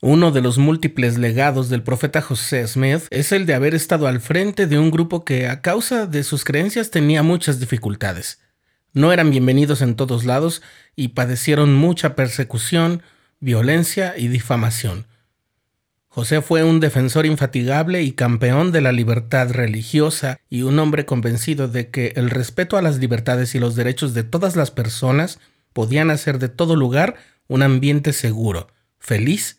Uno de los múltiples legados del profeta José Smith es el de haber estado al frente de un grupo que a causa de sus creencias tenía muchas dificultades. No eran bienvenidos en todos lados y padecieron mucha persecución, violencia y difamación. José fue un defensor infatigable y campeón de la libertad religiosa y un hombre convencido de que el respeto a las libertades y los derechos de todas las personas podían hacer de todo lugar un ambiente seguro, feliz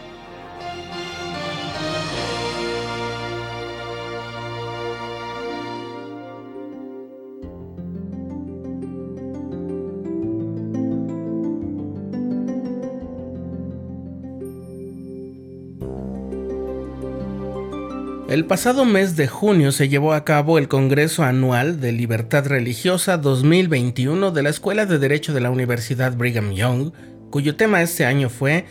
El pasado mes de junio se llevó a cabo el Congreso Anual de Libertad Religiosa 2021 de la Escuela de Derecho de la Universidad Brigham Young, cuyo tema este año fue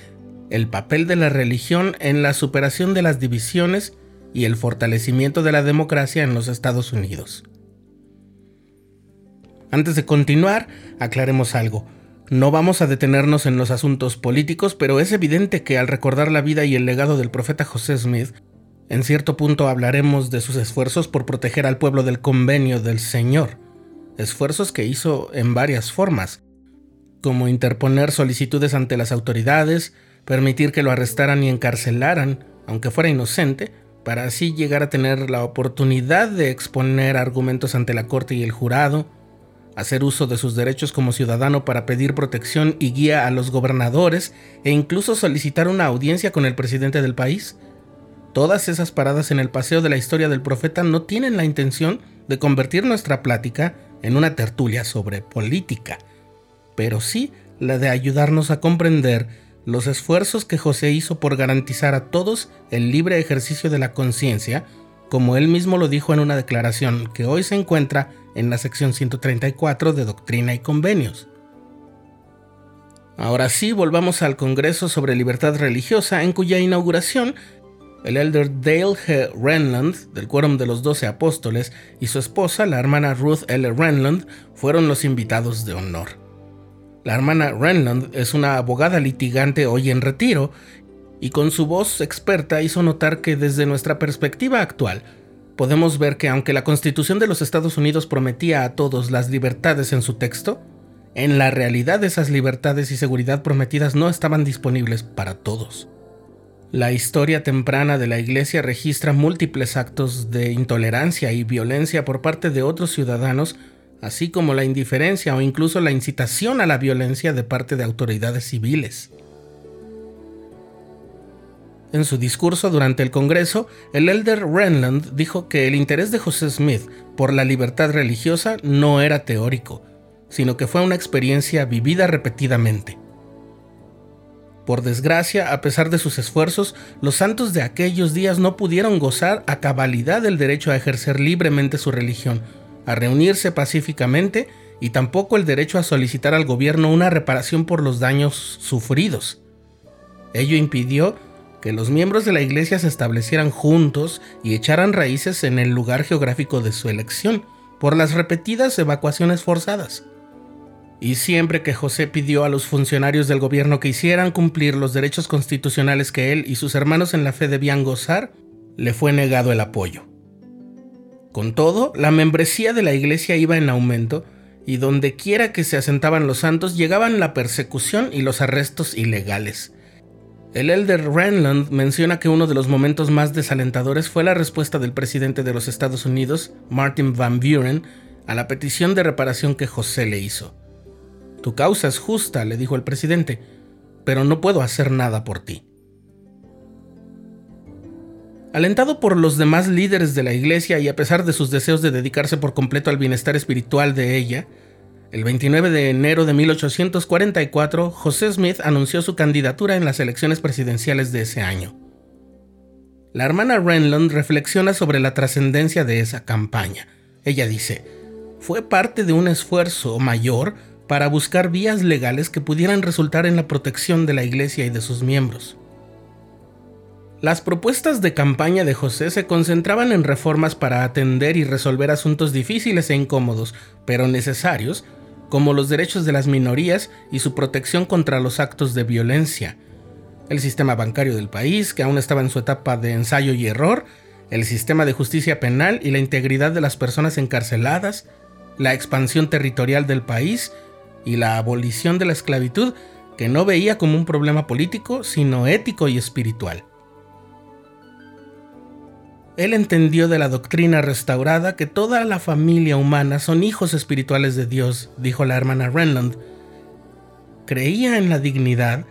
el papel de la religión en la superación de las divisiones y el fortalecimiento de la democracia en los Estados Unidos. Antes de continuar, aclaremos algo. No vamos a detenernos en los asuntos políticos, pero es evidente que al recordar la vida y el legado del profeta José Smith, en cierto punto hablaremos de sus esfuerzos por proteger al pueblo del convenio del Señor, esfuerzos que hizo en varias formas, como interponer solicitudes ante las autoridades, permitir que lo arrestaran y encarcelaran, aunque fuera inocente, para así llegar a tener la oportunidad de exponer argumentos ante la corte y el jurado, hacer uso de sus derechos como ciudadano para pedir protección y guía a los gobernadores e incluso solicitar una audiencia con el presidente del país, Todas esas paradas en el paseo de la historia del profeta no tienen la intención de convertir nuestra plática en una tertulia sobre política, pero sí la de ayudarnos a comprender los esfuerzos que José hizo por garantizar a todos el libre ejercicio de la conciencia, como él mismo lo dijo en una declaración que hoy se encuentra en la sección 134 de Doctrina y Convenios. Ahora sí, volvamos al Congreso sobre Libertad Religiosa, en cuya inauguración el elder Dale G. Renland, del Quórum de los Doce Apóstoles, y su esposa, la hermana Ruth L. Renland, fueron los invitados de honor. La hermana Renland es una abogada litigante hoy en retiro, y con su voz experta hizo notar que desde nuestra perspectiva actual, podemos ver que aunque la Constitución de los Estados Unidos prometía a todos las libertades en su texto, en la realidad esas libertades y seguridad prometidas no estaban disponibles para todos. La historia temprana de la Iglesia registra múltiples actos de intolerancia y violencia por parte de otros ciudadanos, así como la indiferencia o incluso la incitación a la violencia de parte de autoridades civiles. En su discurso durante el Congreso, el elder Renland dijo que el interés de José Smith por la libertad religiosa no era teórico, sino que fue una experiencia vivida repetidamente. Por desgracia, a pesar de sus esfuerzos, los santos de aquellos días no pudieron gozar a cabalidad del derecho a ejercer libremente su religión, a reunirse pacíficamente y tampoco el derecho a solicitar al gobierno una reparación por los daños sufridos. Ello impidió que los miembros de la iglesia se establecieran juntos y echaran raíces en el lugar geográfico de su elección, por las repetidas evacuaciones forzadas. Y siempre que José pidió a los funcionarios del gobierno que hicieran cumplir los derechos constitucionales que él y sus hermanos en la fe debían gozar, le fue negado el apoyo. Con todo, la membresía de la iglesia iba en aumento y donde quiera que se asentaban los santos llegaban la persecución y los arrestos ilegales. El elder Renland menciona que uno de los momentos más desalentadores fue la respuesta del presidente de los Estados Unidos, Martin Van Buren, a la petición de reparación que José le hizo. Tu causa es justa, le dijo el presidente, pero no puedo hacer nada por ti. Alentado por los demás líderes de la iglesia y a pesar de sus deseos de dedicarse por completo al bienestar espiritual de ella, el 29 de enero de 1844, José Smith anunció su candidatura en las elecciones presidenciales de ese año. La hermana Renlund reflexiona sobre la trascendencia de esa campaña. Ella dice, fue parte de un esfuerzo mayor para buscar vías legales que pudieran resultar en la protección de la Iglesia y de sus miembros. Las propuestas de campaña de José se concentraban en reformas para atender y resolver asuntos difíciles e incómodos, pero necesarios, como los derechos de las minorías y su protección contra los actos de violencia, el sistema bancario del país, que aún estaba en su etapa de ensayo y error, el sistema de justicia penal y la integridad de las personas encarceladas, la expansión territorial del país y la abolición de la esclavitud, que no veía como un problema político, sino ético y espiritual. Él entendió de la doctrina restaurada que toda la familia humana son hijos espirituales de Dios, dijo la hermana Renland. Creía en la dignidad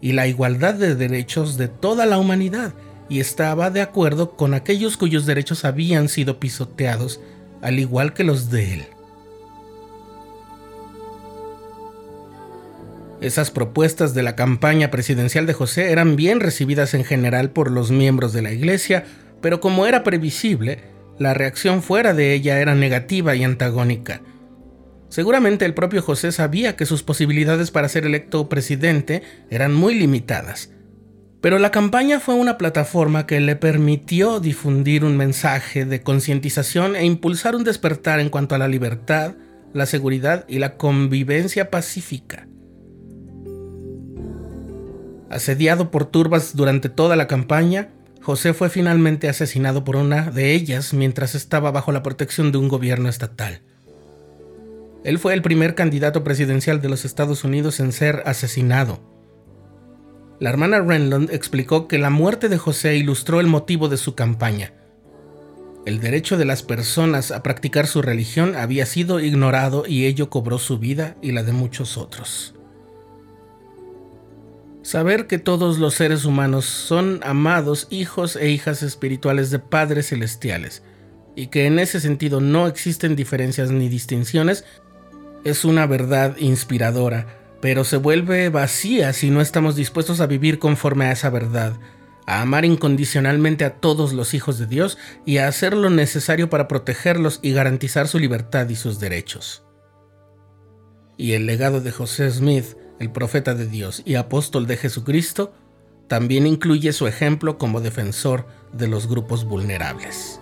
y la igualdad de derechos de toda la humanidad y estaba de acuerdo con aquellos cuyos derechos habían sido pisoteados, al igual que los de él. Esas propuestas de la campaña presidencial de José eran bien recibidas en general por los miembros de la Iglesia, pero como era previsible, la reacción fuera de ella era negativa y antagónica. Seguramente el propio José sabía que sus posibilidades para ser electo presidente eran muy limitadas, pero la campaña fue una plataforma que le permitió difundir un mensaje de concientización e impulsar un despertar en cuanto a la libertad, la seguridad y la convivencia pacífica. Asediado por turbas durante toda la campaña, José fue finalmente asesinado por una de ellas mientras estaba bajo la protección de un gobierno estatal. Él fue el primer candidato presidencial de los Estados Unidos en ser asesinado. La hermana Renland explicó que la muerte de José ilustró el motivo de su campaña. El derecho de las personas a practicar su religión había sido ignorado y ello cobró su vida y la de muchos otros. Saber que todos los seres humanos son amados hijos e hijas espirituales de padres celestiales y que en ese sentido no existen diferencias ni distinciones es una verdad inspiradora, pero se vuelve vacía si no estamos dispuestos a vivir conforme a esa verdad, a amar incondicionalmente a todos los hijos de Dios y a hacer lo necesario para protegerlos y garantizar su libertad y sus derechos. Y el legado de José Smith el profeta de Dios y apóstol de Jesucristo, también incluye su ejemplo como defensor de los grupos vulnerables.